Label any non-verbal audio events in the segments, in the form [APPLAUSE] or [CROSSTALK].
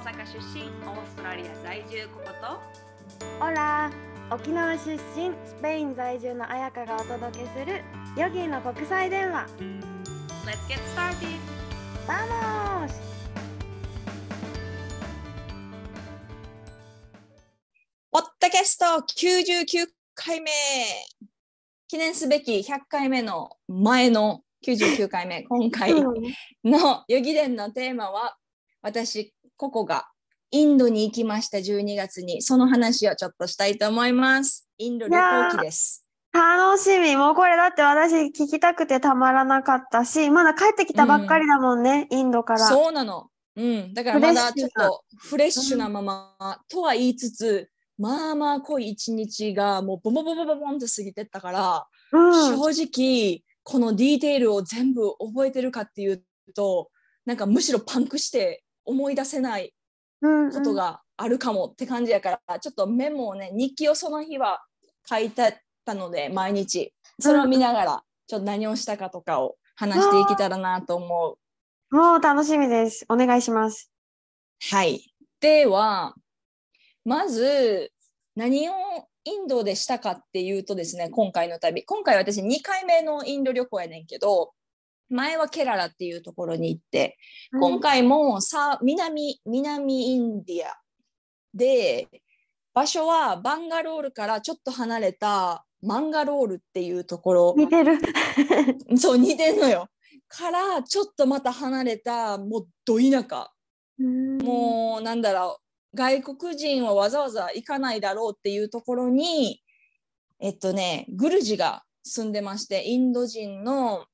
阪出身オーストラリア在住ココと？オラ沖縄出身スペイン在住の彩香がお届けするヨギの国際電話 Let's get started! ¡Vamos! ポッドキャスト99回目記念すべき100回目の前の99回目今回のヨギ伝のテーマは私ココがインドに行きました12月に。その話をちょっとしたいと思います。インド旅行記です。楽しみ。もうこれだって私聞きたくてたまらなかったしまだ帰ってきたばっかりだもんね、インドから。そうなの。うん。だからまだちょっとフレッシュなまま、とは言いつつまあまあ濃い一日がもうボンボンボンボンボンって過ぎてったから、うん、正直このディテールを全部覚えてるかっていうとなんかむしろパンクして思い出せないうんことがあるかもって感じやから、ちょっとメモをね日記をその日は書いてたので毎日それを見ながらちょっと何をしたかとかを話していけたらなと思う。もう楽しみですお願いしますはい。では、まず何をインドでしたかっていうとですね、今回の旅。今回私2回目のインド旅行やねんけど、前はケララっていうところに行って、今回もさ南南インディアで、場所はバンガロールからちょっと離れたマンガロールっていうところ。似てる。[LAUGHS] そう似てんのよ。からちょっとまた離れたもうど田舎。もうなんだろう。外国人はわざわざ行かないだろうっていうところにえっとねグルジが住んでましてインド人の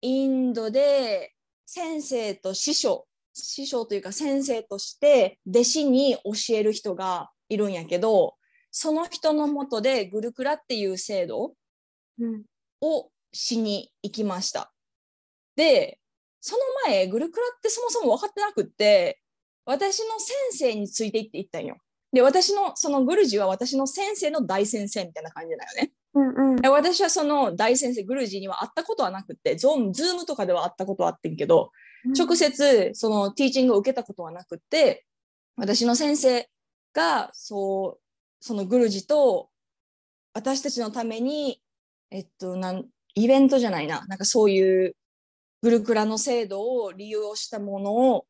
インドで先生と師匠師匠というか先生として弟子に教える人がいるんやけどその人のもとでグルクラっていう制度うんをしに行きました。で、その前、グルクラってそもそも分かってなくって、私の先生について行って行ったんよ。で、私の、そのグルジは私の先生の大先生みたいな感じだよね。うんうんで私はその大先生、グルジには会ったことはなくって、ゾーム、ズームとかでは会ったことはあってんけど、直接そのティーチングを受けたことはなくって、私の先生が、そう、そのグルジと私たちのために、えっと、なん、イベントじゃないな、なんかそういうグルクラの制度を利用したものを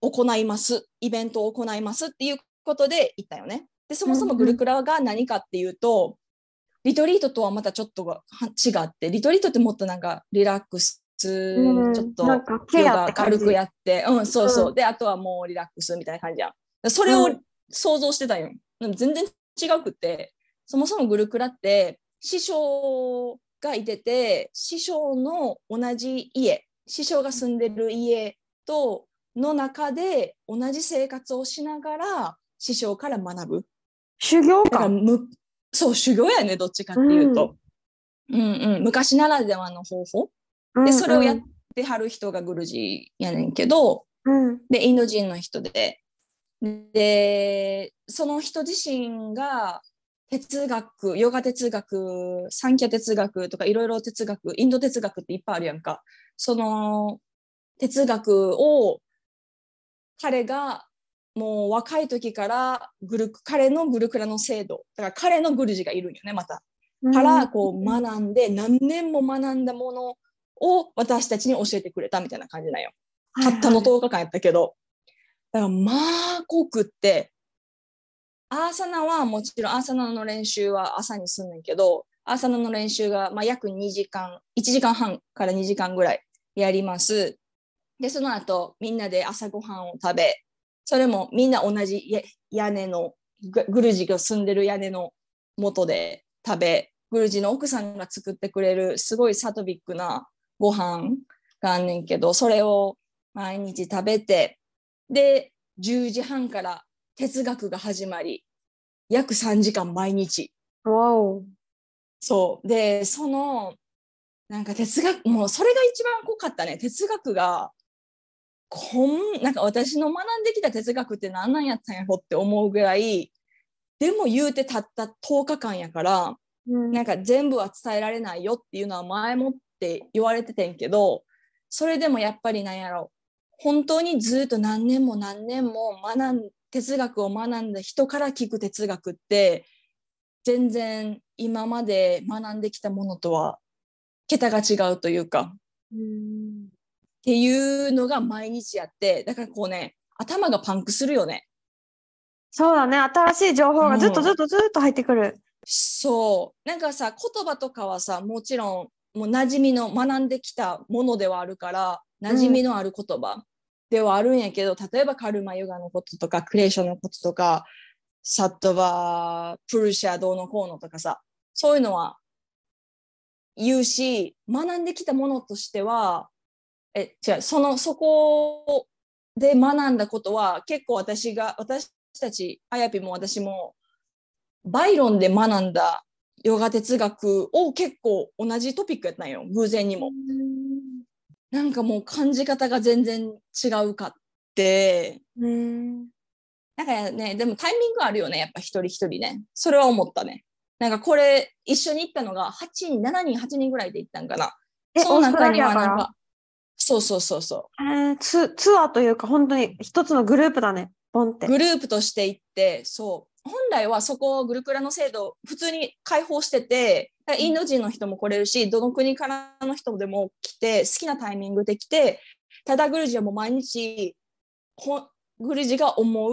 行います、イベントを行いますっていうことで行ったよね。で、そもそもグルクラが何かっていうと、リトリートとはまたちょっと違って、リトリートってもっとなんかリラックス、ちょっとヨガ軽くやって、うん、そうそう。うで、あとはもうリラックスみたいな感じやん。それをうん想像してたよ。でも全然違うくって、そもそもグルクラって師匠がいてて、師匠の同じ家、師匠が住んでる家との中で同じ生活をしながら師匠から学ぶ。修行だかむそう修行やねどっちかっていうと、うん。うん、昔ならではの方法。でそれをやってはる人がグルジやねんけど。うん。うんでインド人の人で。でその人自身が哲学ヨガ哲学サンキャ哲学とかいろいろ哲学インド哲学っていっぱいあるやんか。その哲学を彼がもう若い時からグル彼のグルクラの制度だから彼のグルジがいるんよねまたからこう学んで何年も学んだものを私たちに教えてくれたみたいな感じなんよ。たったの10日間やったけど。だからまあ濃くって、アーサナはもちろんアーサナの練習は朝にすんねんけど、アーサナの練習がまあ約2時間、1時間半から2時間ぐらいやります。で、その後みんなで朝ごはんを食べ、それもみんな同じや屋根の、ググルジが住んでる屋根の元で食べ、グルジの奥さんが作ってくれるすごいサトビックなご飯があんねんけど、それを毎日食べて、で、10時半から哲学が始まり、約3時間毎日。わおそう。で、その、なんか哲学、もうそれが一番濃かったね。哲学が、こん、なんか私の学んできた哲学って何なんやったんやろって思うぐらい、でも言うてたった10日間やから、うん。なんか全部は伝えられないよっていうのは前もって言われててんけど、それでもやっぱりなんやろ、本当にずっと何年も何年も学ん哲学を学んだ人から聞く哲学って全然今まで学んできたものとは桁が違うというか。うんっていうのが毎日やってだからこうね頭がパンクするよねそうだね。新しい情報がずっとうんずっとずっと入ってくる。そうなんかさ言葉とかはさもちろんもう馴染みの学んできたものではあるから馴染みのある言葉ではあるんやけど、例えばカルマヨガのこととかクレーションのこととかサットバープルシャどうのこうのとかさそういうのは言うし学んできたものとしてはえ違うそのそこで学んだことは結構私が私たちあやぴも私もバイロンで学んだヨガ哲学を結構同じトピックやったんよ偶然にも。なんかもう感じ方が全然違うかって。うん。なんかねでもタイミングあるよねやっぱ一人一人ね。それは思ったね。なんかこれ一緒に行ったのが8人7人8人ぐらいで行ったんかな。え、そのオーストラ中にはなんかそうそうそうそえーツツアーというか本当に一つのグループだね。ポンって。うグループとして行ってそう本来はそこグルクラの制度普通に開放しててインド人の人も来れるしどの国からの人でも来て好きなタイミングで来てただグルジはもう毎日ほグルジが思う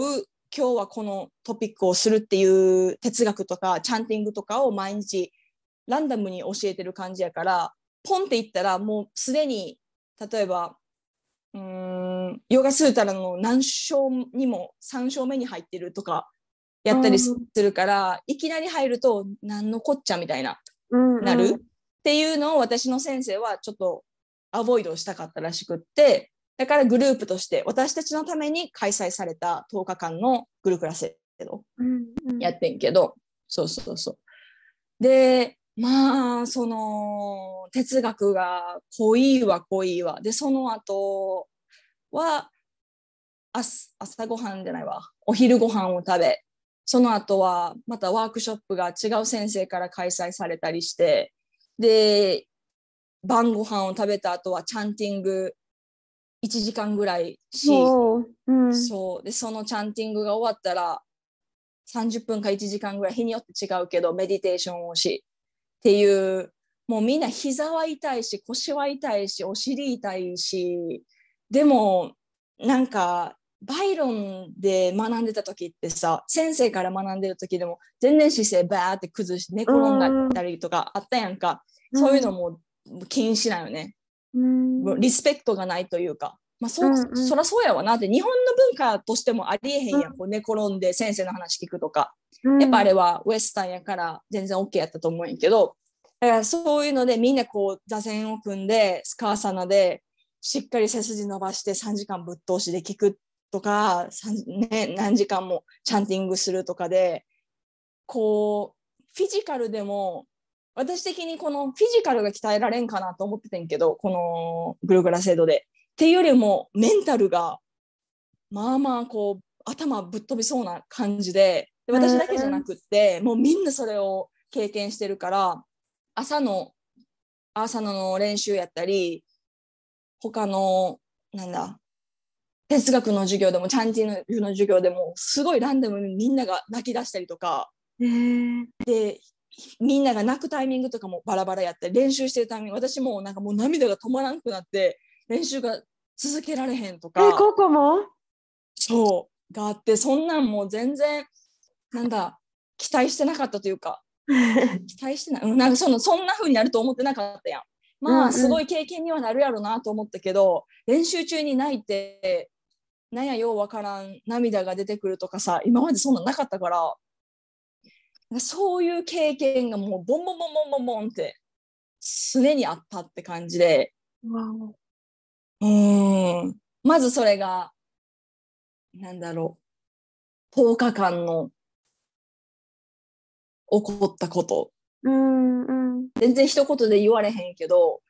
今日はこのトピックをするっていう哲学とかチャンティングとかを毎日ランダムに教えてる感じやからポンって言ったらもうすでに例えばうーんヨガスータラの何章にも3章目に入ってるとかやったりするから、いきなり入ると何のこっちゃみたいなうんうん。なる、っていうのを私の先生はちょっとアボイドしたかったらしくってだからグループとして私たちのために開催された10日間のグルクラ制度うんうん。やってんけど、そうそうそう。で、まあ、その、哲学が濃いわ、濃いわ。で、その後は、朝朝ごはんじゃないわ、お昼ご飯を食べ、その後はまたワークショップが違う先生から開催されたりして、で、晩ご飯を食べた後はチャンティング1時間ぐらいし、そう。うん。そう。で、そのチャンティングが終わったら、30分か1時間ぐらい、日によって違うけど、メディテーションをし、っていう、もうみんな膝は痛いし、腰は痛いし、お尻痛いし、でも、なんか、バイロンで学んでた時ってさ、先生から学んでる時でも、全然姿勢バーって崩して寝転んだったりとかあったやんか。そういうのも禁止なよね。うん。リスペクトがないというか、まあそ,、うんうん。そらそうやわなって日本の文化としてもありえへんやん、こう寝転んで先生の話聞くとか、やっぱあれはウエスタンやから全然 OK やったと思うんやけど。だからそういうのでみんなこう座禅を組んでスカーサナでしっかり背筋伸ばして3時間ぶっ通しで聞くとか、ね、何時間もチャンティングするとかでこうフィジカルでも私的にこのフィジカルが鍛えられんかなと思っててんけどこのグルグラ制度で。っていうよりもメンタルがまあまあこう頭ぶっ飛びそうな感じでで私だけじゃなくって、もうみんなそれを経験してるから朝の朝の練習やったり他のなんだ哲学の授業でもチャンティングの授業でもすごいランダムにみんなが泣き出したりとかでみんなが泣くタイミングとかもバラバラやって練習してるタイミング私もなんかもう涙が止まらなくなって練習が続けられへんとか。え、ここも？そう。があってそんなんもう全然なんだ期待してなかったというか。[LAUGHS] 期待してない、うん、なんかそのそんな風になると思ってなかったやん。まあすごい経験にはなるやろなと思ったけど、練習中に泣いてなんやようわからん涙が出てくるとかさ今までそんなんなかったからそういう経験がもうボンボンボンボンボンボンって常にあったって感じで。わうーん。まずそれがなんだろう。10日間の起こったこと。おうんうん。全然一言で言われへんけど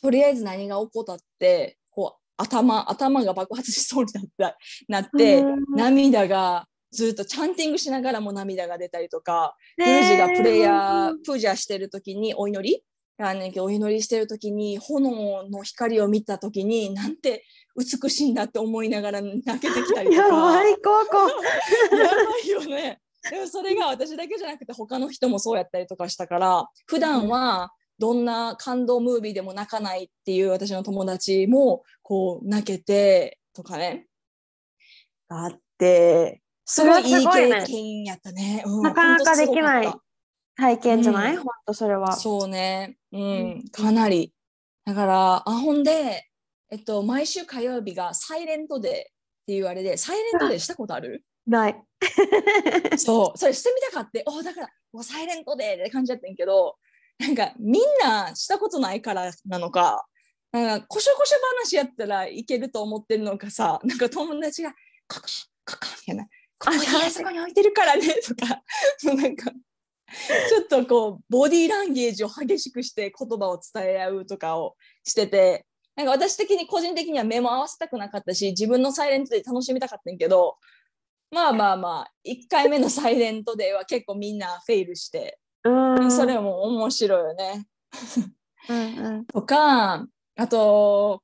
とりあえず何が起こったってこう頭頭が爆発しそうになったなって、うん。涙がずっとチャンティングしながらも涙が出たりとか、宮司がプレイヤー、プージャーしてる時にお祈りあねんけどお祈りしてる時に炎の光を見た時になんて美しいんだって思いながら泣けてきたりとか [LAUGHS] やばい、ここ。[LAUGHS] やばいよね。でもそれが私だけじゃなくて他の人もそうやったりとかしたから普段はどんな感動ムービーでも泣かないっていう私の友達もこう泣けてとかねあってすごいいい経験やったね。うんなかなかできない体験じゃない、うんほんとそれはた。そうね、ううん。ん、かなり。だからあほんで、えっと、毎週火曜日がサイレントデーっていうあれでサイレントデーしたことある？ない。[LAUGHS] そう、それしてみたかって、おだから、もうサイレントでって感じだったんやけど、なんかみんなしたことないからなのか、なんかこしょこしょ話やったらいけると思ってるのかさ、なんか友達が、ここ、ここ、みたいな、ここにあそこに置いてるからね、とか、も [LAUGHS] うなんか、[LAUGHS] ちょっとこう、ボディーランゲージを激しくして言葉を伝え合うとかをしてて、なんか私的に個人的には目も合わせたくなかったし、自分のサイレントで楽しみたかったんやけど、まあまあまあ、1回目のサイレントデーは結構みんなフェイルして、うん。それも面白いよね。うんうん。とか、あと、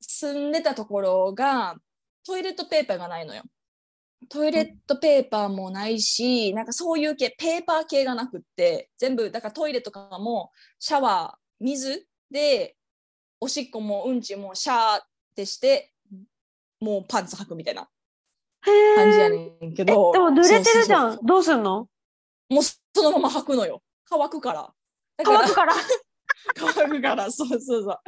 住んでたところがトイレットペーパーがないのよ。トイレットペーパーもないし、なんかそういう系、ペーパー系がなくって、全部、だからトイレとかもシャワー、水で、おしっこもうんちもシャーってして、もうパンツ履くみたいな。感じやねんけえ、ど。でも濡れてるじゃん。どうすんの？もうそのまま履くのよ。乾くから。乾くから？[LAUGHS] 乾くから、そうそうそう。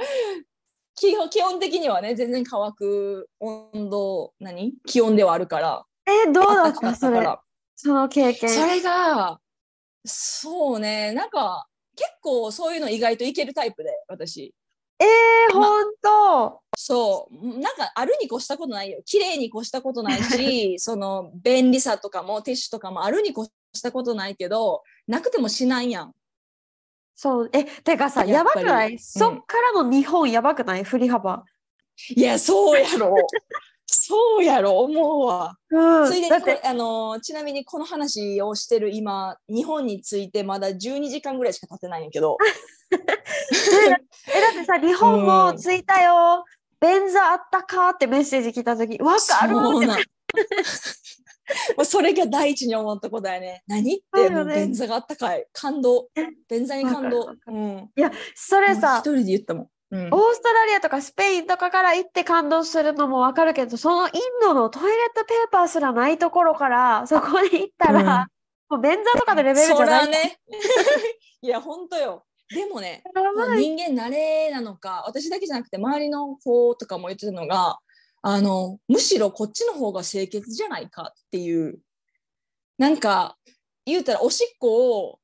基本的にはね、全然乾く温度、何？気温ではあるから。え、どうだった？それ。ら。その経験。それが、そうね、なんか、結構そういうの意外といけるタイプで、私。えー、ほんと。そう、なんかあるに越したことないよ。綺麗に越したことないし、[LAUGHS] その便利さとかもティッシュとかもあるに越したことないけど、なくてもしないやん。そう。え、てかさ、やばくない、うんそっからの日本やばくない？振り幅。いや、そうやろ。そうやろ、思うわ。うん。ついでにあのーちなみにこの話をしてる今日本についてまだ12時間ぐらいしか経ってないんやけど。[LAUGHS] え、だってさ、日本も着いたよ。便座あったかってメッセージ来たとき、わかるそうなん。[LAUGHS] もうそれが第一に思ったことやね。何って便座があったかい。感動。え便座に感動。うん。いや、それさ一、人で言ったもん、うん。オーストラリアとかスペインとかから行って感動するのもわかるけど、そのインドのトイレットペーパーすらないところから、[LAUGHS] そこに行ったら、もう便座とかのレベルじそゃない。らねいや本当よ。でもね人間慣れなのか私だけじゃなくて周りの子とかも言ってたのがあのむしろこっちの方が清潔じゃないかっていう。なんか言うたらおしっこを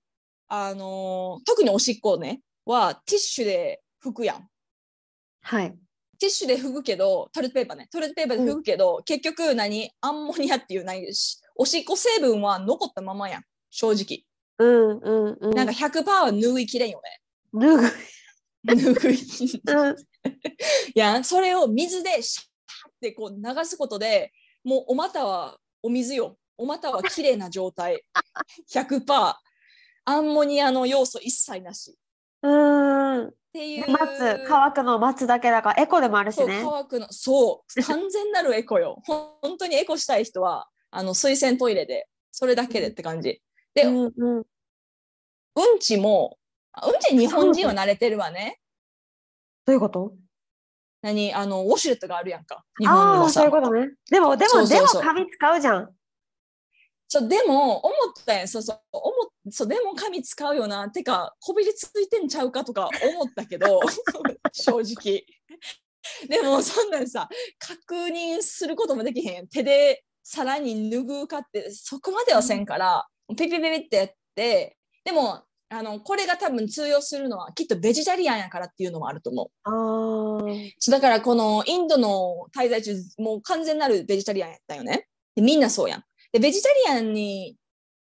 あの特におしっこねはティッシュで拭くやんはい。ティッシュで拭くけどトイレットペーパーね。トイレットペーパーで拭くけど、結局何？アンモニアっていう何しおしっこ成分は残ったままやん。正直、うんうんうん。なんか100%は拭いきれんよね。脱ぐ。拭いうん。い [LAUGHS] やそれを水でシャーってこう流すことでもうお股はお水よ。お股は綺麗な状態。[LAUGHS] 100%アンモニアの要素一切なし。っうん。ていう。待つ、乾くのを待つだけだから、エコでもあるしそうね。乾くの。そう。[LAUGHS] 完全なるエコよ。本当にエコしたい人はあの水洗トイレでそれだけでって感じ。で、ううん、んうん。ちもあうんち日本人は慣れてるわね。どういうこと？何？あのウォシュレットがあるやんか。日本にあそういうことね。でも、でも、でも紙使うじゃん。そうでも思ったやんそうそう思っそうでも紙使うよな。てかこびりついてんちゃうかとか思ったけど [LAUGHS] 正直。でもそんなんさ確認することもできへん。手でさらに拭うかってそこまではせんから、ピピピピってやって。でもあのこれが多分通用するのはきっとベジタリアンやからっていうのもあると思う。ああ。そうだからこのインドの滞在中もう完全なるベジタリアンやったよね。でみんなそうやんでベジタリアンに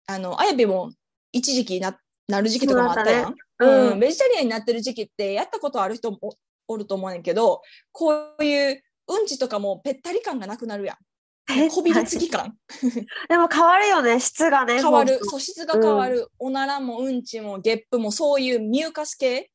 あのあやべも一時期ななる時期とかもあったやん？そうん。うん。ベジタリアンになってる時期ってやったことある人もおおると思うねんけどこういううんちとかもぺったり感がなくなるやん。えこびりつき感。でも変わるよね、質がね。変わる。素質が変わる、おならもうんちもゲップもそういうミューカス系？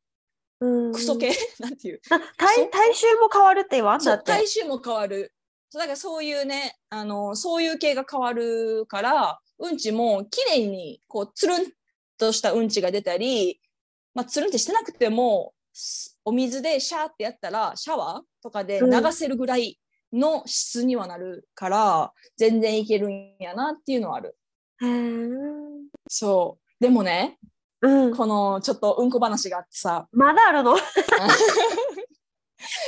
うん。クソ系？[LAUGHS] なんていう？な体体臭も変わるって言わんだって。体臭も変わるそうだからそういうねあのそういう系が変わるからうんちもきれいにこうつるんとしたうんちが出たり、まあ、つるんってしてなくてもすお水でシャーってやったらシャワーとかで流せるぐらいの質にはなるから、全然いけるんやなっていうのはある。そう。でもねうん。このちょっとうんこ話があってさ。まだあるの？[LAUGHS]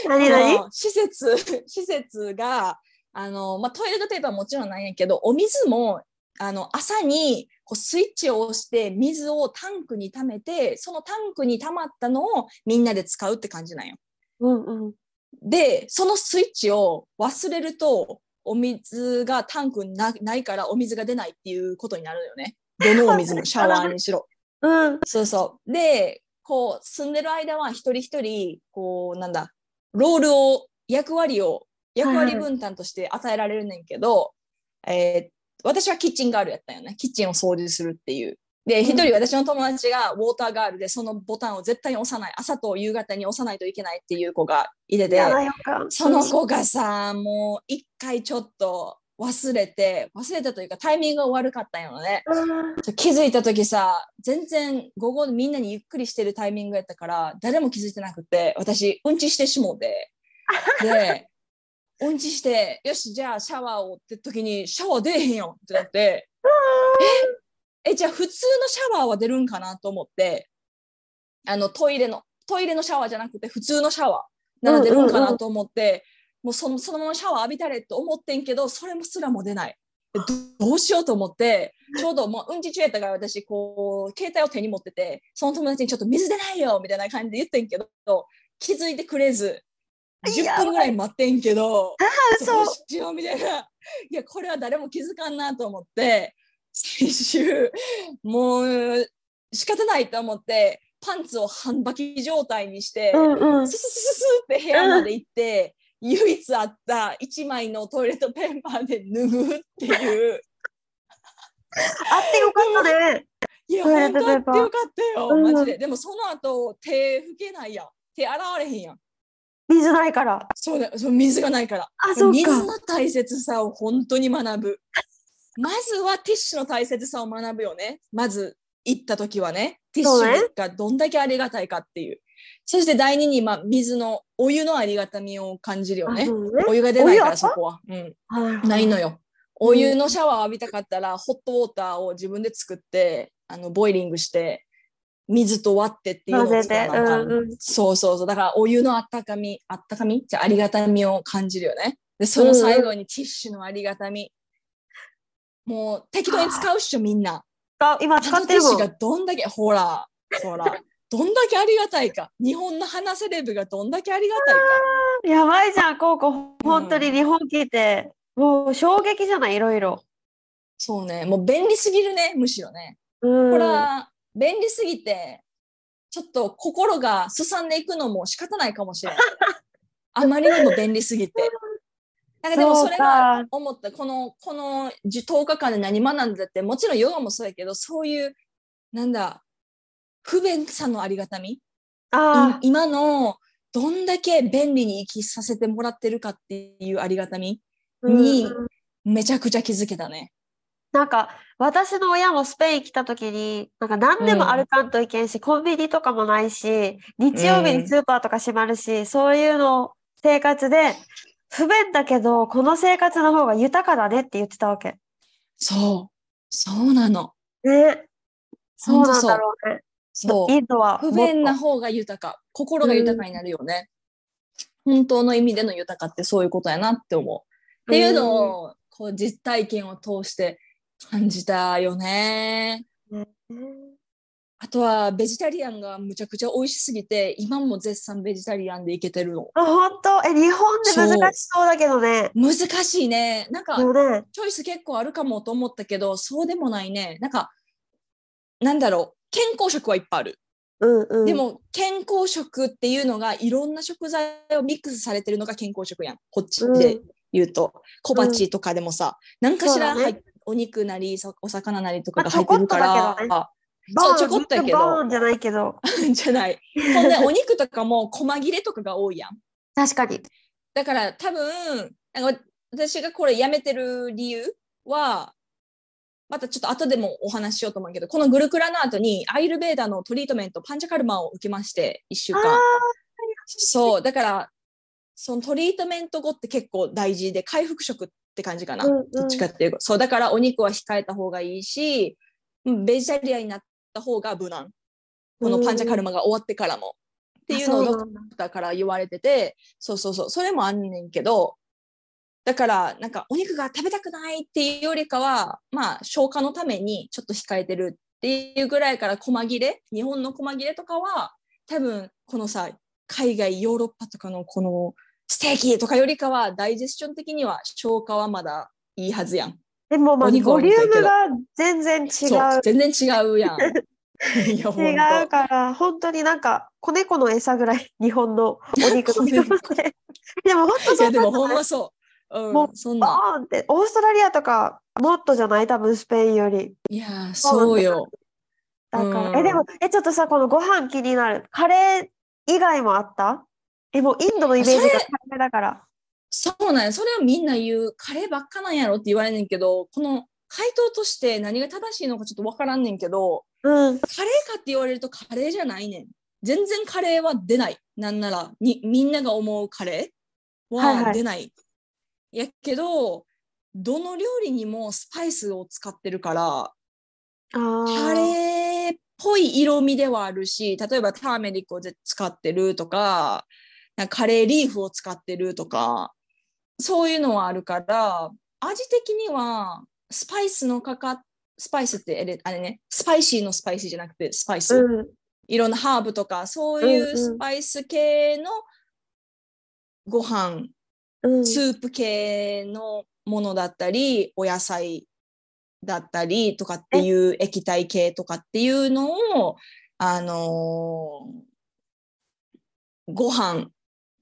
何こ何？の施設 [LAUGHS] 施設があの、まあ、トイレットペーパーはもちろんなんやけどお水もあの朝にこうスイッチを押して水をタンクに溜めてそのタンクに溜まったのをみんなで使うって感じなんよ。うんうん。でそのスイッチを忘れるとお水がタンクになないからお水が出ないっていうことになるよね。どのお水も [LAUGHS] シャワーにしろ。うん。そうそう。で、こう、住んでる間は一人一人、こう、なんだ、ロールを、役割を、役割分担として与えられるねんけど、えー私はキッチンガールやったよね。キッチンを掃除するっていう。で、一人私の友達がウォーターガールで、そのボタンを絶対に押さない。朝と夕方に押さないといけないっていう子がいてて。その子がさ、もう一回ちょっと忘れて、忘れたというかタイミングが悪かったんよね。うん気づいた時さ全然午後みんなにゆっくりしてるタイミングやったから誰も気づいてなくて私うんちしてしもうて。[LAUGHS] でうんちしてよしじゃあシャワーをって時にシャワー出えへんよってなってえ？えじゃあ普通のシャワーは出るんかなと思ってあのトイレのトイレのシャワーじゃなくて普通のシャワーなら出るんかなと思って、もうそのそのままシャワー浴びたれって思ってんけどそれもすらも出ない。でどどうしようと思ってちょうどもううんち中やったから私こう携帯を手に持っててその友達にちょっと水出ないよみたいな感じで言ってんけど気づいてくれず10分ぐらい待ってんけど嘘どうしようみたいないやこれは誰も気づかんなと思って最終もう仕方ないと思ってパンツを半履き状態にして、うんうんス。ススススって部屋まで行って、唯一あった1枚のトイレットペーパーで脱ぐっていう。あってよかったね。いや、本当あってよかったよ、うんマジで。でもその後、手拭けないやん。手洗われへんやん。水ないから。そうだよ、そう水がないから。あ、そう水か。の大切さを本当に学ぶ。まずはティッシュの大切さを学ぶよね。まず行った時はね。ティッシュがどんだけありがたいかっていう。そして第二に、まあ、水のお湯のありがたみを感じるよね。お湯が出ないからそこは。うん。はいないのよ。お湯のシャワー浴びたかったら、ホットウォーターを自分で作って、あの、ボイリングして、水と割ってっていうのを。使わなあかんうんうん。そうそうそう。だからお湯のあったかみ、あったかみじゃあありがたみを感じるよね。で、その最後にティッシュのありがたみ。もう適当に使うっしょ、みんな。あ今あ使ってるティッシュが。どんだけ、ほら、ほら、どんだけありがたいか。日本の花セレブがどんだけありがたいか。やばいじゃん、コウコ。本当に日本聞いて。もう衝撃じゃない、いろいろ。そうね。もう便利すぎるね、むしろね。うん。ほら、便利すぎて、ちょっと心がすさんでいくのも仕方ないかもしれない。[LAUGHS] あまりにも便利すぎて。なんかでもそれが思った、この、この10日間で何学んだって、もちろんヨガもそうやけど、そういう、なんだ、不便さのありがたみ、あい今のどんだけ便利に生きさせてもらってるかっていうありがたみ、あ、にうんめちゃくちゃ気づけたね。なんか私の親もスペイン来た時になんか何でも歩かんといけんし、コンビニとかもないし日曜日にスーパーとか閉まるし、そういうの生活で不便だけどこの生活の方が豊かだねって言ってたわけ。そう。そうなの。ね。そうなんだろうね。そう。インドは不便な方が豊か。心が豊かになるよね。本当の意味での豊かってそういうことやなって思う。っていうのを、こう実体験を通して感じたよね。とねあとはベジタリアンがむちゃくちゃ美味しすぎて、今も絶賛ベジタリアンでいけてるの。あ本当？え日本で難しそうだけどね。難しいね。なんか。チョイス結構あるかもと思ったけど、そうでもないね。なんか、なんだろう。健康食はいっぱいある。うんうん。でも健康食っていうのがいろんな食材をミックスされてるのが健康食やん。こっちで、うん言うと。小鉢とかでもさ、何かしら入っお肉なりそお魚なりとかまあが入ってるから、ちょこっとだそうちょこっとやけど。ボーンじゃないけど。[LAUGHS] じゃない。ほんでお肉とかも細切れとかが多いやん。確かに。だから多分なんか私がこれやめてる理由はまたちょっと後でもお話ししようと思うけどこのグルクラの後にアイルベーダのトリートメントパンチャカルマを受けまして1週間。あそうだからそのトリートメント後って結構大事で回復食って感じかな、うんうん。どっちかっていうとそうだからお肉は控えた方がいいしうんベジタリアンになった方が無難。このパンチャカルマが終わってからも、っていうのをドクターから言われててそうそうそう。それもあんねんけどだからなんかお肉が食べたくないっていうよりかはまあ消化のためにちょっと控えてるっていうぐらいから細切れ日本の細切れとかは多分このさ海外ヨーロッパとかのこのステーキとかよりかはダイジェスション的には消化はまだいいはずやん。でもまあボリュームが全然違う。全然違うやん。[LAUGHS] 違うから、本当になんか子猫の餌ぐらい日本のお肉の。[LAUGHS] でも本当そうやでもほんバまそう。うん、もうそんなん。ーンって、オーストラリアとかもっとじゃない？多分スペインより。いやーそうよ。だから、うんえ、でも、え、ちょっとさ、このご飯気になる。カレー以外もあった？え、もうインドのイメージがカレーだから。そうなんや。それをみんな言う、カレーばっかなんやろって言われんねんけど、この回答として何が正しいのかちょっとわからんねんけど、うん。カレーかって言われるとカレーじゃないねん。全然カレーは出ない。なんなら、にみんなが思うカレーはいははい出ない。やけど、どの料理にもスパイスを使ってるから、カレーっぽい色味ではあるし、例えばターメリックを使ってるとか、カレーリーフを使ってるとか、そういうのはあるから、味的にはスパイスのかかっ、スパイスってあれあれね、スパイシーのスパイスじゃなくてスパイス。うん。いろんなハーブとか、そううんいううんスパイス系のご飯、スープ系のものだったり、お野菜だったりとかっていう液体系とかっていうのを、あのーご飯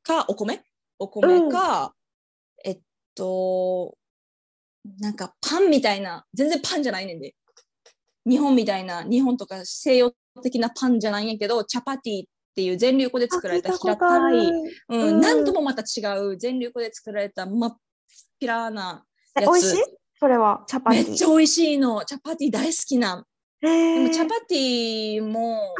かお米？お米か、えっと、なんかパンみたいな、全然パンじゃないねんで。日本みたいな、日本とか西洋的なパンじゃないんやけど、チャパティっていう全粒粉で作られた平たい、うんうん。なんともまた違う全粒粉で作られた真っピラなえ、やつ。美味しい？それは、チャパティ。めっちゃ美味しいの。チャパティ大好きなでもチャパティも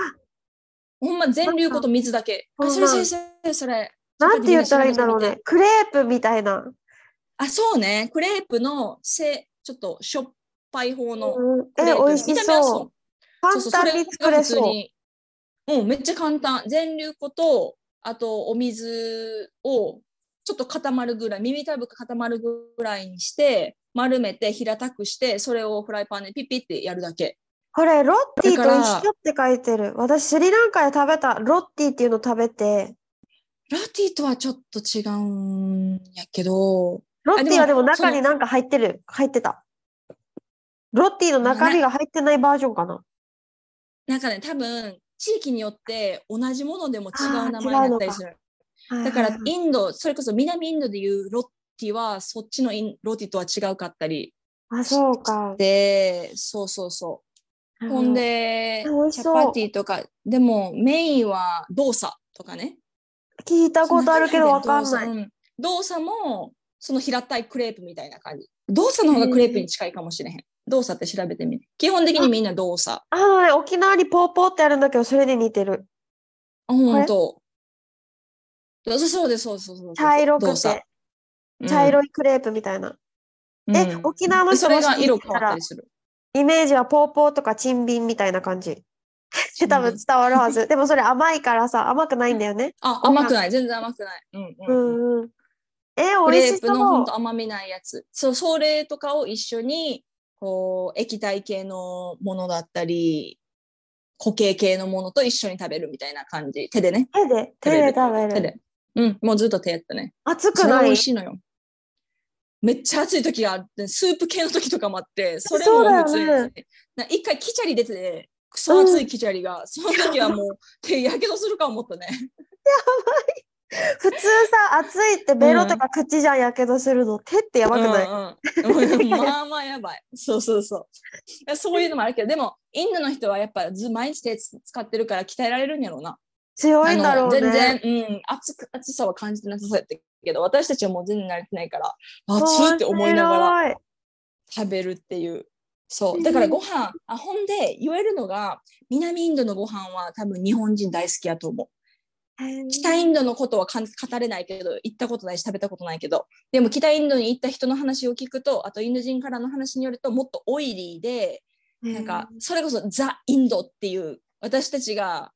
ほんま全粒粉と水だけ。あそれそれそれそれ。なんて言ったらいいんだろう。ね。クレープみたいな。あそうね。クレープのせちょっとしょっぱい方のうんクレー、プ。え美味しそう。簡そうそう。それ単に作れそう。うんめっちゃ簡単全粒粉とあとお水をちょっと固まるぐらい耳たぶが固まるぐらいにして丸めて平たくしてそれをフライパンでピッピッてやるだけこれ、ロッティと一緒って書いてる。私、スリランカで食べたロッティっていうの食べて、ラティとはちょっと違うんやけどロッティはでもあでも中になんか入ってる。入ってた。ロッティの中身が入ってないバージョンかな。なんかね多分地域によって同じものでも違う名前になったりする。だからインドそれこそ南インドでいうロッティはそっちのインロティとは違うかったりあ、そうか。でそうそうそう。ほんでチャパティとかでもメインはドーサとかね。聞いたことあるけどわかんない。ドーサうん。ドーサもその平たいクレープみたいな感じドーサの方がクレープに近いかもしれへん。ドーサって調べてみる。基本的にみんなドーサあのね、沖縄にポーポーってあるんだけど、それで似てる。あほんとそうそうですそうですそうです茶色くて、茶い、色いクレープみたいな。えうん。沖縄の人それ色変わったりする。イメージはポーポーとかチンビンみたいな感じ。で多分伝わるはず。でもそれ甘いからさ、甘くないんだよね。あ甘くない。全然甘くない。うんううんうんんうん。え、ク美味しレープのほそう。んと甘みないやつ。そう、それとかを一緒に、こう、液体系のものだったり、固形系のものと一緒に食べるみたいな感じ。手でね。手で、手で食べる。手で。うん、もうずっと手やったね。熱くない？美味しいのよ。めっちゃ暑い時があって、スープ系の時とかもあって、それも普通に、ねな一回キチャリ出てて、クソ暑いキチャリが、その時はもう手やけどするか思ったね。[LAUGHS] [LAUGHS] 普通さ、暑いってベロとか口じゃんやけどするの。手ってやばくない、うんうん、[LAUGHS] まあまあやばい。そうそうそう。そういうのもあるけど、でも、インドの人はやっぱず毎日手使ってるから鍛えられるんやろうな。強いんだろうね。全然、うん、暑く暑さは感じてなさそうやったけど、私たちはもう全然慣れてないから、暑って思いながら食べるっていう。そう。だからご飯、あ、ほんで言えるのが、南インドのご飯は多分日本人大好きやと思う。北インドのことは語れないけど行ったことないし食べたことないけど。でも北インドに行った人の話を聞くとあとインド人からの話によるともっとオイリーでなんかそれこそザ・インドっていう私たちが、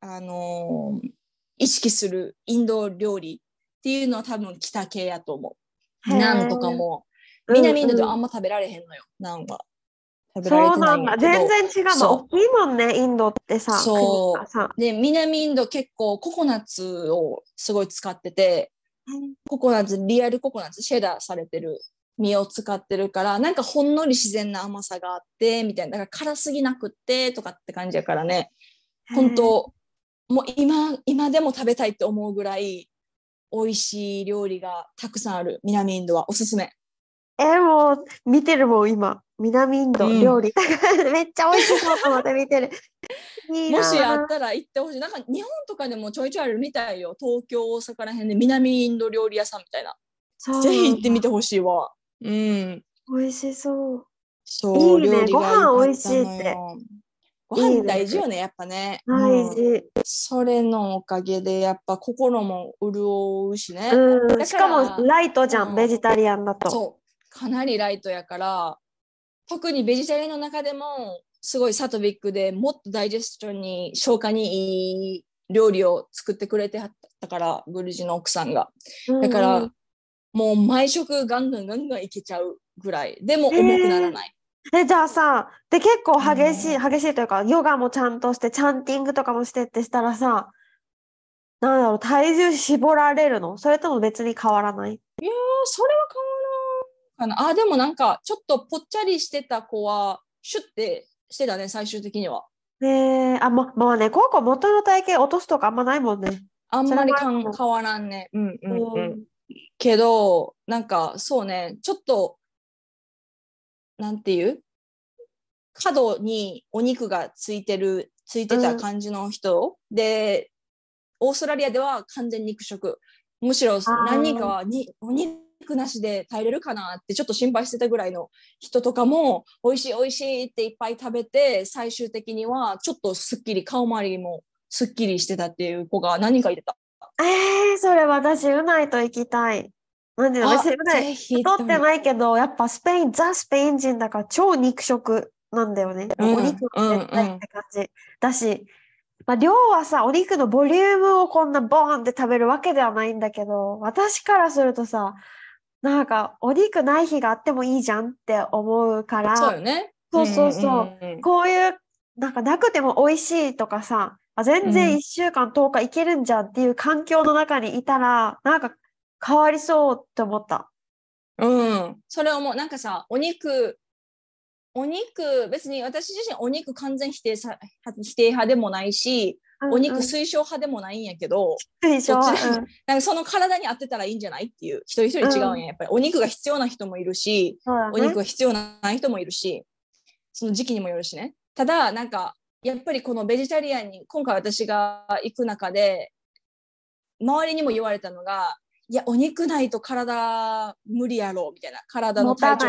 あのー、意識するインド料理っていうのは多分北系やと思う。ナンとかも。南インドではあんま食べられへんのよ、ナンは。そうなんだ。全然違うの。大きいもんね、インドってさ。そう。で、南インド結構ココナッツをすごい使ってて、ココナッツ、リアルココナッツ、シェダーされてる実を使ってるから、なんかほんのり自然な甘さがあって、みたいな。だから辛すぎなくってとかって感じやからね。本当もう今、今でも食べたいって思うぐらい美味しい料理がたくさんある南インドはおすすめ。えもう見てるもん今。南インド料理、うん、[LAUGHS] めっちゃ美味しそうと思って見てる。[LAUGHS] もしあったら行ってほしい。なんか日本とかでもちょいちょいあるみたいよ。東京大阪らへんで。南インド料理屋さんみたいな。ぜひ行ってみてほしいわ。うん。美味しそう。そういいね。ご飯美味しいって。ご飯大事よね、やっぱね。大事、うん、それのおかげで、やっぱ心も潤うしね。うん、しかもライトじゃん、ベジタリアンだと。そう。かなりライトやから特にベジタリアンの中でもすごいサトビックでもっとダイジェストに消化にいい料理を作ってくれてはったからグルジの奥さんが。だから、うん、もう毎食ガンガンガンガンいけちゃうぐらい。でも重くならない。えー、じゃあさで結構激しい、うん、激しいというかヨガもちゃんとしてチャンティングとかもしてってしたらさなんだろう体重絞られるの？それとも別に変わらない？いやそれは変わかなあでもなんかちょっとぽっちゃりしてた子はシュッてしてたね最終的には。え。ー、あままあねこの子元の体型落とすとかあんまないもんね。あんまり変わらんね。うんうんうん。うん、けどなんかそうね。ちょっとなんていう？角にお肉がついてるついてた感じの人、うん、でオーストラリアでは完全肉食。むしろ何人かはにお肉肉なしで耐えれるかなってちょっと心配してたぐらいの人とかも美味しい美味しいっていっぱい食べて最終的にはちょっとすっきり顔周りもすっきりしてたっていう子が何人かいてた。えー、それ私うないと行きたい。なんで私うない太ってないけどやっぱスペインザ・スペイン人だから超肉食なんだよね。うん、お肉が絶対って感じ、うんうん、だしまあ、量はさ、お肉のボリュームをこんなボーンって食べるわけではないんだけど、私からするとさ、なんかお肉ない日があってもいいじゃんって思うからそうよね。そうそうそう,、こういうなんかなくても美味しいとかさ全然1週間10日いけるんじゃんっていう環境の中にいたらなんか変わりそうって思った。うん。それはもうなんかさお肉お肉別に私自身お肉完全否定さ否定派でもないしお肉推奨派でもないんやけど、推奨？[LAUGHS] なんかその体に合ってたらいいんじゃないっていう一人一人違うんや、やっぱりお肉が必要な人もいるし、お肉が必要ない人もいるしその時期にもよるしね。ただなんかやっぱりこのベジタリアンに今回私が行く中で周りにも言われたのがいやお肉ないと体無理やろみたいな。体の体調。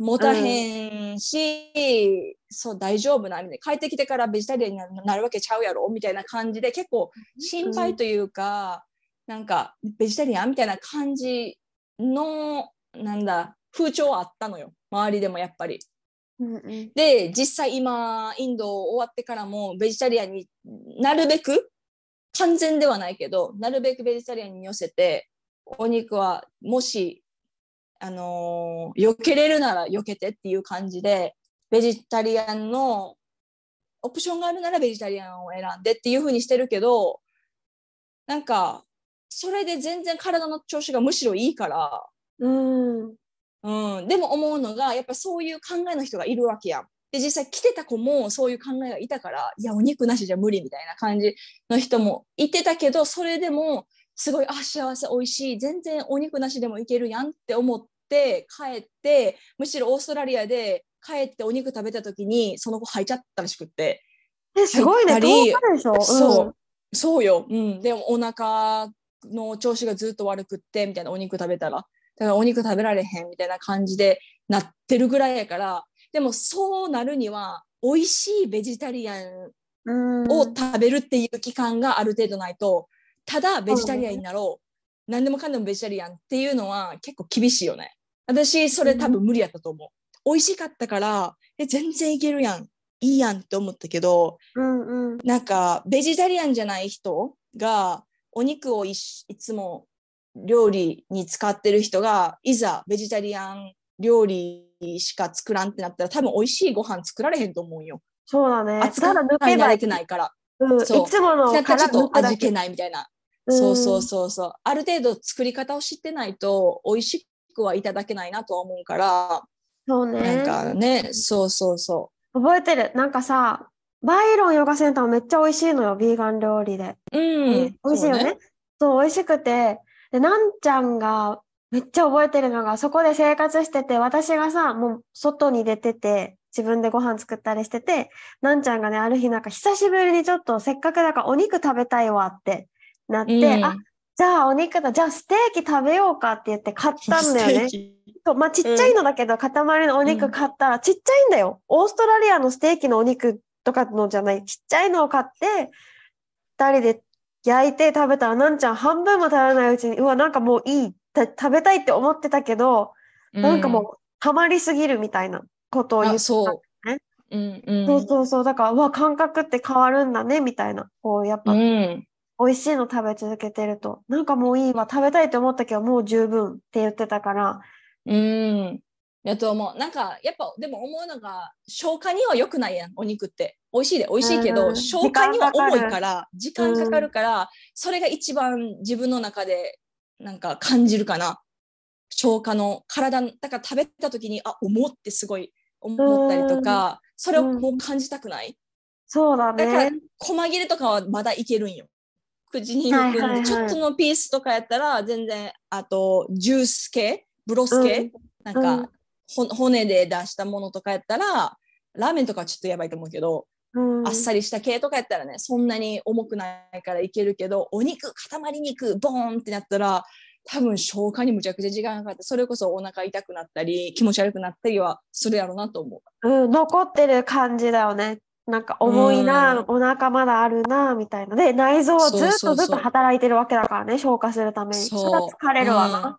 持たへんし、うん、そう大丈夫なみたいな帰ってきてからベジタリアンになるわけちゃうやろみたいな感じで結構心配というか、うん、なんかベジタリアンみたいな感じのなんだ風潮あったのよ。周りでもやっぱり。うんうん、で実際今インド終わってからもベジタリアンになるべく完全ではないけどなるべくベジタリアンに寄せてお肉はもし、あのー、避けれるなら避けてっていう感じでベジタリアンのオプションがあるならベジタリアンを選んでっていうふうにしてるけどなんかそれで全然体の調子がむしろいいから、うんうん、でも思うのがやっぱそういう考えの人がいるわけやん。で実際来てた子もそういう考えがいたからいやお肉なしじゃ無理みたいな感じの人もいてたけどそれでもすごいあ幸せ美味しい全然お肉なしでもいけるやんって思って帰ってむしろオーストラリアで帰ってお肉食べた時にその子吐いちゃったらしくって。え、すごいね。入ったり10日でしょ？そう、そうよ、うん、でもお腹の調子がずっと悪くってみたいなお肉食べたら。だからお肉食べられへんみたいな感じでなってるぐらいやからでもそうなるには美味しいベジタリアンうん。うん。を食べるっていう期間がある程度ないとただベジタリアンになろう、何でもかんでもベジタリアンっていうのは結構厳しいよね私それ多分無理やったと思う、美味しかったからえ全然いけるやんいいやんって思ったけどうんうん。なんかベジタリアンじゃない人がお肉をいしいつも料理に使ってる人がいざベジタリアン料理しか作らんってなったら多分美味しいご飯作られへんと思うよ。そうだね。扱いいい慣れてないから。うん、いそうつものだったらちょっと味気け。ないみたいな。うんそうそうそうそう。ある程度作り方を知ってないと美味しくはいただけないなとは思うから、そうね。なんかね、そうそうそ覚えてる。なんかさ、バイロンヨガセンターめっちゃ美味しいのよ、ビーガン料理で。う。うん。美味しいよね。そう、美味しくて、で、なんちゃんがめっちゃ覚えてるのが、そこで生活してて、私がさ、もう外に出てて、自分でご飯作ったりしてて、なんちゃんがね、ある日なんか久しぶりにちょっとせっかくだからお肉食べたいわってなって、うんあ、じゃあお肉だ、じゃあステーキ食べようかって言って買ったんだよね。そう、まあ、ちっちゃいのだけど、塊のお肉買ったら、ちっちゃいんだよ。オーストラリアのステーキのお肉とかのじゃない、ちっちゃいのを買って、二人で焼いて食べたら、なんちゃん半分も食べないうちに、うわ、なんかもういい、た食べたいって思ってたけど、なんかもう、ハマりすぎるみたいなことを言ってた。そう。ねうんうん。そうそうそう。だから、うわ、感覚って変わるんだね、みたいな。こう、やっぱ、うん。美味しいの食べ続けてると、なんかもういいわ、食べたいって思ったけど、もう十分って言ってたから、うん。やと思う。なんか、やっぱ、でも思うのが、消化には良くないやん、お肉って。美味しいで、美味しいけど、うん消化には重いから、時間かかるから、それが一番自分の中で、なんか感じるかな。消化の体、だから食べた時に、あ、重ってすごい思ったりとか、それをもう感じたくない。そうだだからね。、細切れとかはまだいけるんよ。口に含んで、はいはいはい。ちょっとのピースとかやったら、全然、あと、ジュース系、ブロス系、なんか、うん。ほ骨で出したものとかやったら、ラーメンとかはちょっとやばいと思うけど、うん。あっさりした系とかやったらね、そんなに重くないからいけるけど、お肉、塊肉、ボーンってなったら、多分消化にむちゃくちゃ時間がかかって、それこそお腹痛くなったり、気持ち悪くなったりはするやろうなと思う。うん、残ってる感じだよね。なんか重いな、うんお腹まだあるな、みたいな。で、内臓はずっとずっと働いてるわけだからね、消化するために。それは疲れるわな。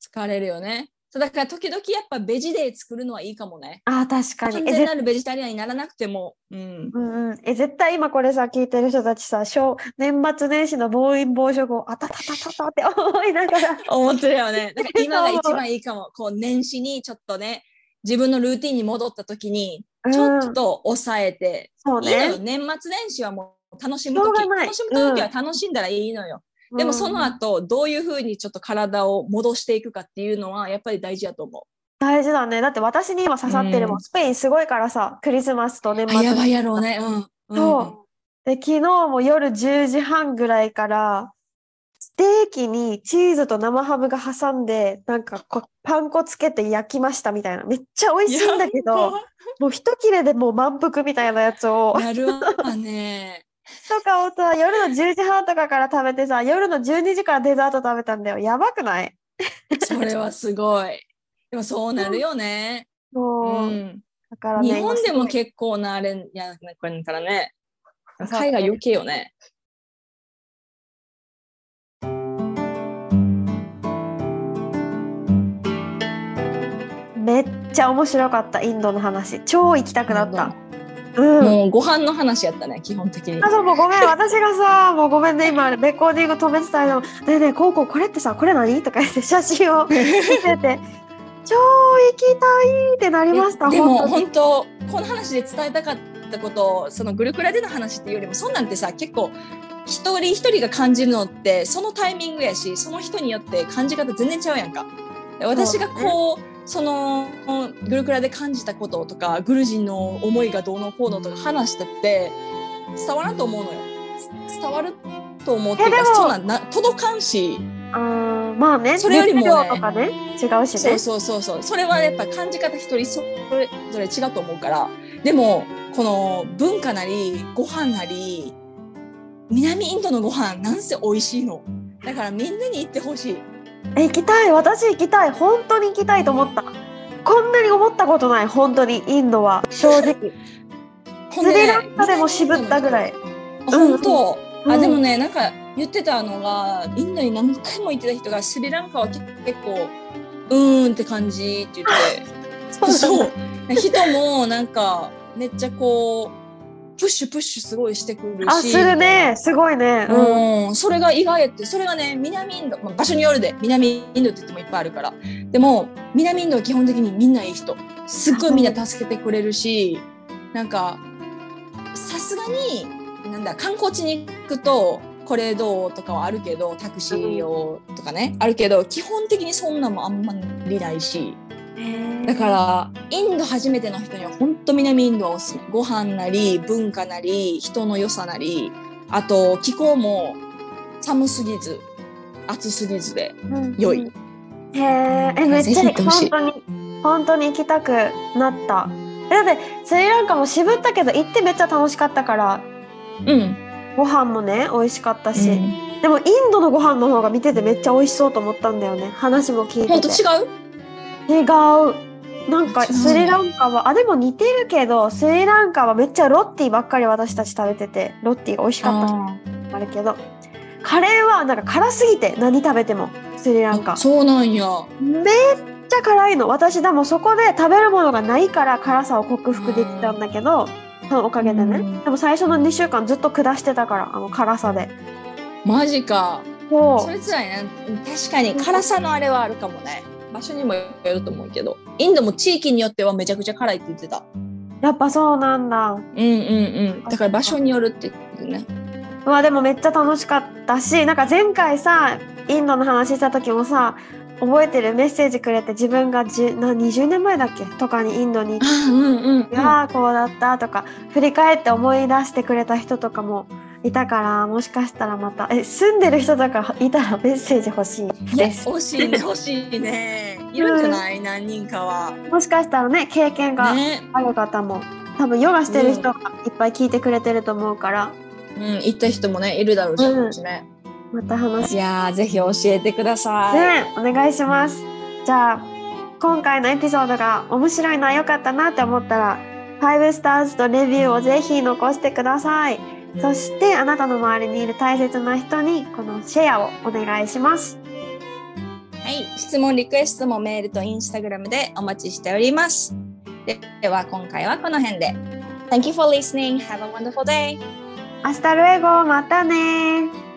疲れるよね。そうだから時々やっぱベジデー作るのはいいかもね。ああ、確かに。完全なるベジタリアンにならなくても。うん。うんうん、え、絶対今これさ、聞いてる人たちさ、小年末年始の暴飲暴食をあたたたたたって思いながら、[LAUGHS] 思ってるよね。だから今が [LAUGHS] 一番いいかも。こう年始にちょっとね、自分のルーティンに戻った時に、ちょっと抑えて、そういいのよ。ね。年末年始はもう楽しむ時楽しむ時は楽しんだらいいのよ。でもその後、どういうふうにちょっと体を戻していくかっていうのはやっぱり大事だと思大事だね。だって私に今刺さってるもん。うんスペインすごいからさ、クリスマスと年う。末あやばいやろうね。うん。うんそう。で、昨日も夜10時半ぐらいから、ステーキにチーズと生ハムが挟んで、なんかパン粉つけて焼きましたみたいな。めっちゃ美味しいんだけど、もう一切れでもう満腹みたいなやつを、やるわね。[LAUGHS] とかをさ、夜の10時半とかから食べてさ、夜の12時からデザート食べたんだよ。やばくない？それはすごい。でもそうなるよね。そうう。ん。だからね、日本でも結構なあれやこれからね。海外余計よね。めっちゃ面白かった、インドの話。超行きたくなった。うん。もうご飯の話やったね、基本的にあ、。そう、もうごめん。私がさ、もうごめんね。今、レコーディング止めてたの。ねえねえ、こうこう、これってさ、これ何？とか言って写真を見てて、[LAUGHS] 超行きたいってなりました。でも本当この話で伝えたかったことをそのグルクラでの話っていうよりもそんなんてさ結構一人一人が感じるのってそのタイミングやしその人によって感じ方全然ちゃうやんか。で私がこうそのグルクラで感じたこととかグルジンの思いがどうのこうのとか話したって伝わらんと思うのよ。伝わると思ってそんなんな届かんし。あーまあねそれよりもね。とかね違うしね。そうそうそうそう。それはやっぱ感じ方一人それぞれ違うと思うから。でもこの文化なりご飯なり南インドのご飯なんせ美味しいの。だからみんなに行ってほしいえ行きたい。私行きたい。本当に行きたいと思った。こんなに思ったことない。本当に。インドは。正直。[LAUGHS] スリランカでも渋ったぐらい。あ本当、うんあでもねなんか言ってたのがインドに何回も行ってた人がスリランカは結構うーんって感じって言って。[LAUGHS] そう。人もなんかめっちゃこうプッシュプッシュすごいしてくるし。あするね。すごいね。うん。うん、それが意外って。それがね南インド、まあ、場所によるで。南インドって言ってもいっぱいあるから。でも南インドは基本的にみんないい人。すっごいみんな助けてくれるし。なんかさすがになんだ観光地に行くとこれどうとかはあるけどタクシーをとかね。あるけど基本的にそんなもあんまりないし。だからインド初めての人には本当南インドはおすすめご飯なり文化なり人の良さなりあと気候も寒すぎず暑すぎずで良い。へええめっちゃ本当に本当に行きたくなった。えだってスリランカも渋ったけど行ってめっちゃ楽しかったから。うん、ご飯もね美味しかったし、うん。でもインドのご飯の方が見ててめっちゃ美味しそうと思ったんだよね。話も聞い本て。て当違う？違う。なんかスリランカはあでも似てるけどスリランカはめっちゃロッティばっかり私たち食べててロッティが美味しかった。のああるけど。カレーはなんか辛すぎて何食べてもスリランカ。ーそうなんや。めっちゃ辛いの。私でもそこで食べるものがないから辛さを克服できたんだけどそのおかげでね。うん。でも最初の2週間ずっと下してたからあの辛さで。マジか。そそれつらいな。確かに辛さのあれはあるかもね。場所にもよると思うけど。インドも地域によってはめちゃくちゃ辛いって言ってた。うやっぱそうなんだ。うんうんうん。だから場所によるって言ってね。まあでもめっちゃ楽しかったしなんか前回さインドの話した時もさ覚えてるメッセージくれて自分が10な20年前だっけ？とかにインドに行ってあうんうん、うん、ああこうだったとか振り返って思い出してくれた人とかもいたからもしかしたらまたえ住んでる人とかいたらメッセージ欲しいいやです。欲しいね欲しいね。いるんじゃない、何人かは。もしかしたらね経験がね。ある方も、多分ヨガしてる人がいっぱい聞いてくれてると思うから、うん行った人もねいるだろうしうん。ね、また話いやーぜひ教えてください、ねお願いします。じゃあ今回のエピソードが面白いな良かったなって思ったら5 stars とレビューをぜひ残してください。そしてあなたの周りにいる大切な人にこのシェアをお願いします。はい、質問リクエストもメールとインスタグラムでお待ちしております。ででは今回はこの辺で。Thank you for listening. Have a wonderful day. Hasta luego またね